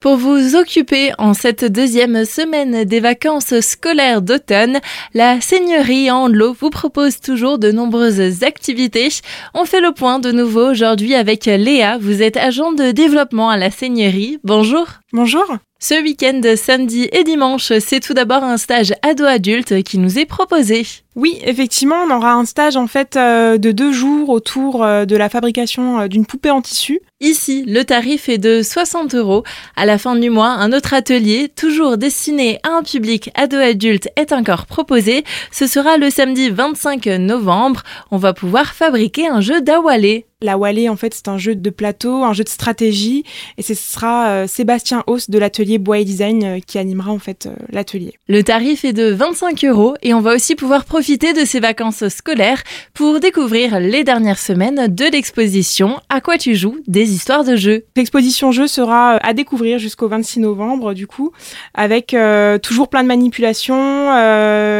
Pour vous occuper en cette deuxième semaine des vacances scolaires d'automne, la Seigneurie en vous propose toujours de nombreuses activités. On fait le point de nouveau aujourd'hui avec Léa. Vous êtes agent de développement à la Seigneurie. Bonjour. Bonjour. Ce week-end, samedi et dimanche, c'est tout d'abord un stage ado-adulte qui nous est proposé. Oui, effectivement, on aura un stage en fait euh, de deux jours autour euh, de la fabrication euh, d'une poupée en tissu. Ici, le tarif est de 60 euros. À la fin du mois, un autre atelier, toujours destiné à un public ado-adulte, est encore proposé. Ce sera le samedi 25 novembre. On va pouvoir fabriquer un jeu d'awalé. La Wallée, en fait, c'est un jeu de plateau, un jeu de stratégie, et ce sera euh, Sébastien Hauss de l'atelier Bois et Design euh, qui animera en fait euh, l'atelier. Le tarif est de 25 euros et on va aussi pouvoir profiter de ces vacances scolaires pour découvrir les dernières semaines de l'exposition À quoi tu joues des histoires de jeux. L'exposition jeu sera à découvrir jusqu'au 26 novembre, du coup, avec toujours plein de manipulations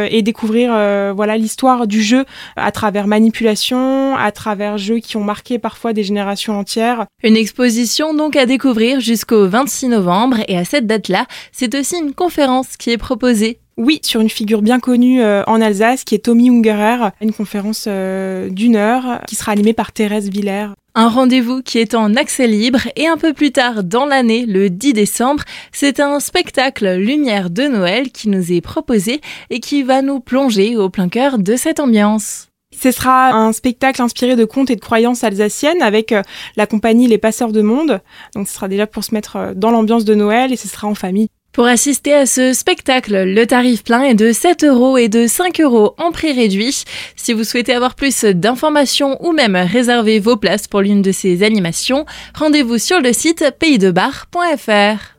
et découvrir voilà l'histoire du jeu à travers manipulation, à travers jeux qui ont marqué parfois des générations entières. Une exposition donc à découvrir jusqu'au 26 novembre et à cette date-là, c'est aussi une conférence qui est proposée. Oui, sur une figure bien connue euh, en Alsace qui est Tommy Ungerer, une conférence euh, d'une heure qui sera animée par Thérèse Villers. Un rendez-vous qui est en accès libre et un peu plus tard dans l'année, le 10 décembre, c'est un spectacle Lumière de Noël qui nous est proposé et qui va nous plonger au plein cœur de cette ambiance. Ce sera un spectacle inspiré de contes et de croyances alsaciennes avec euh, la compagnie Les Passeurs de Monde. Donc ce sera déjà pour se mettre euh, dans l'ambiance de Noël et ce sera en famille. Pour assister à ce spectacle, le tarif plein est de 7 euros et de 5 euros en prix réduit. Si vous souhaitez avoir plus d'informations ou même réserver vos places pour l'une de ces animations, rendez-vous sur le site paysdebar.fr.